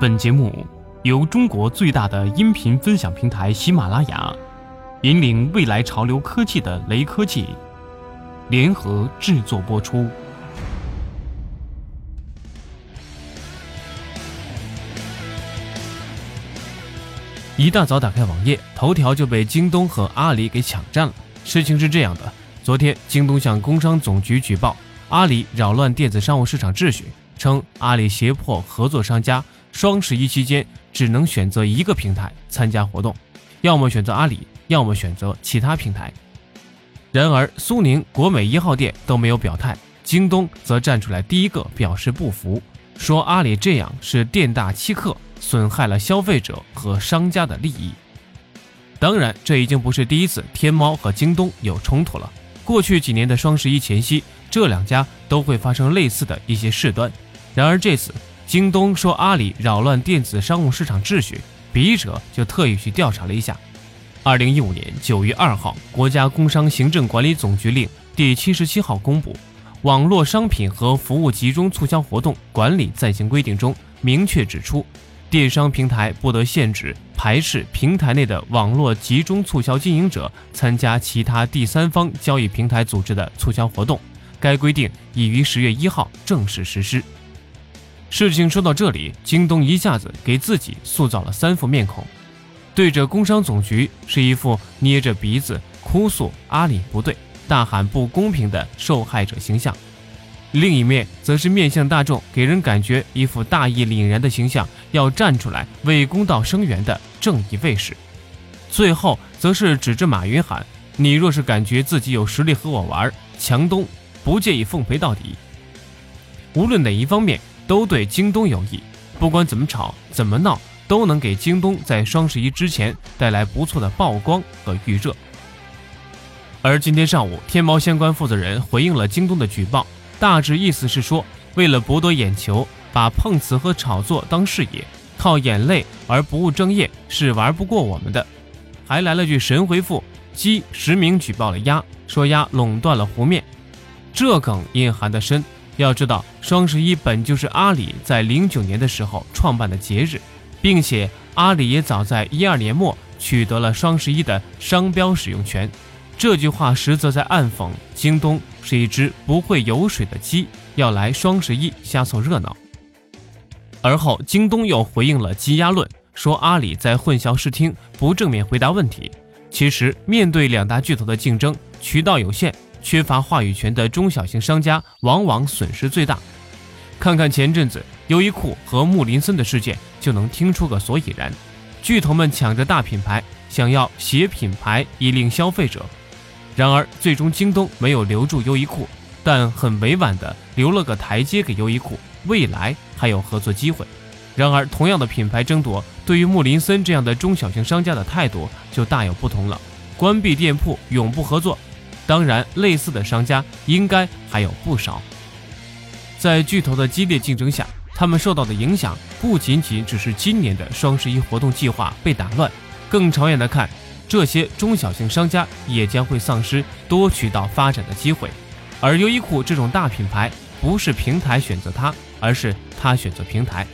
本节目由中国最大的音频分享平台喜马拉雅，引领未来潮流科技的雷科技联合制作播出。一大早打开网页，头条就被京东和阿里给抢占了。事情是这样的：昨天，京东向工商总局举报阿里扰乱电子商务市场秩序，称阿里胁迫合作商家。双十一期间只能选择一个平台参加活动，要么选择阿里，要么选择其他平台。然而，苏宁、国美一号店都没有表态，京东则站出来第一个表示不服，说阿里这样是店大欺客，损害了消费者和商家的利益。当然，这已经不是第一次天猫和京东有冲突了。过去几年的双十一前夕，这两家都会发生类似的一些事端。然而这次，京东说阿里扰乱电子商务市场秩序，笔者就特意去调查了一下。二零一五年九月二号，国家工商行政管理总局令第七十七号公布《网络商品和服务集中促销活动管理暂行规定》中明确指出，电商平台不得限制、排斥平台内的网络集中促销经营者参加其他第三方交易平台组织的促销活动。该规定已于十月一号正式实施。事情说到这里，京东一下子给自己塑造了三副面孔，对着工商总局是一副捏着鼻子哭诉阿里不对、大喊不公平的受害者形象；另一面则是面向大众，给人感觉一副大义凛然的形象，要站出来为公道声援的正义卫士；最后则是指着马云喊：“你若是感觉自己有实力和我玩，强东不介意奉陪到底。”无论哪一方面。都对京东有益，不管怎么吵怎么闹，都能给京东在双十一之前带来不错的曝光和预热。而今天上午，天猫相关负责人回应了京东的举报，大致意思是说，为了博得眼球，把碰瓷和炒作当事业，靠眼泪而不务正业是玩不过我们的。还来了句神回复：鸡实名举报了鸭，说鸭垄断了湖面，这梗隐含的深。要知道，双十一本就是阿里在零九年的时候创办的节日，并且阿里也早在一二年末取得了双十一的商标使用权。这句话实则在暗讽京东是一只不会游水的鸡，要来双十一瞎凑热闹。而后，京东又回应了鸡鸭论，说阿里在混淆视听，不正面回答问题。其实，面对两大巨头的竞争，渠道有限。缺乏话语权的中小型商家往往损失最大。看看前阵子优衣库和穆林森的事件，就能听出个所以然。巨头们抢着大品牌，想要携品牌以令消费者。然而，最终京东没有留住优衣库，但很委婉地留了个台阶给优衣库，未来还有合作机会。然而，同样的品牌争夺，对于穆林森这样的中小型商家的态度就大有不同了：关闭店铺，永不合作。当然，类似的商家应该还有不少。在巨头的激烈竞争下，他们受到的影响不仅仅只是今年的双十一活动计划被打乱，更长远的看，这些中小型商家也将会丧失多渠道发展的机会。而优衣库这种大品牌，不是平台选择它，而是它选择平台。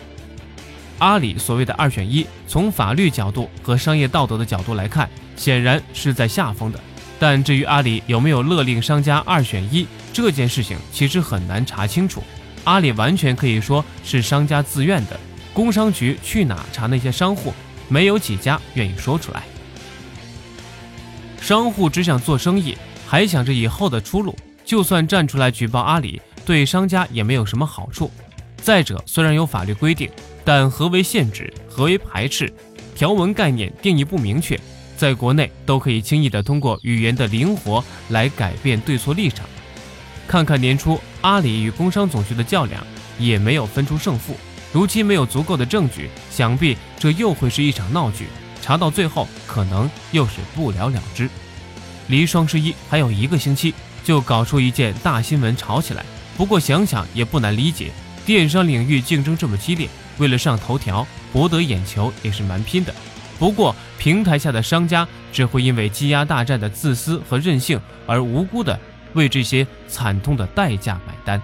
阿里所谓的二选一，从法律角度和商业道德的角度来看，显然是在下风的。但至于阿里有没有勒令商家二选一这件事情，其实很难查清楚。阿里完全可以说是商家自愿的，工商局去哪查那些商户？没有几家愿意说出来。商户只想做生意，还想着以后的出路，就算站出来举报阿里，对商家也没有什么好处。再者，虽然有法律规定，但何为限制，何为排斥，条文概念定义不明确。在国内都可以轻易的通过语言的灵活来改变对错立场。看看年初阿里与工商总局的较量，也没有分出胜负。如今没有足够的证据，想必这又会是一场闹剧。查到最后，可能又是不了了之。离双十一还有一个星期，就搞出一件大新闻炒起来。不过想想也不难理解，电商领域竞争这么激烈，为了上头条、博得眼球也是蛮拼的。不过，平台下的商家只会因为积压大战的自私和任性而无辜的为这些惨痛的代价买单。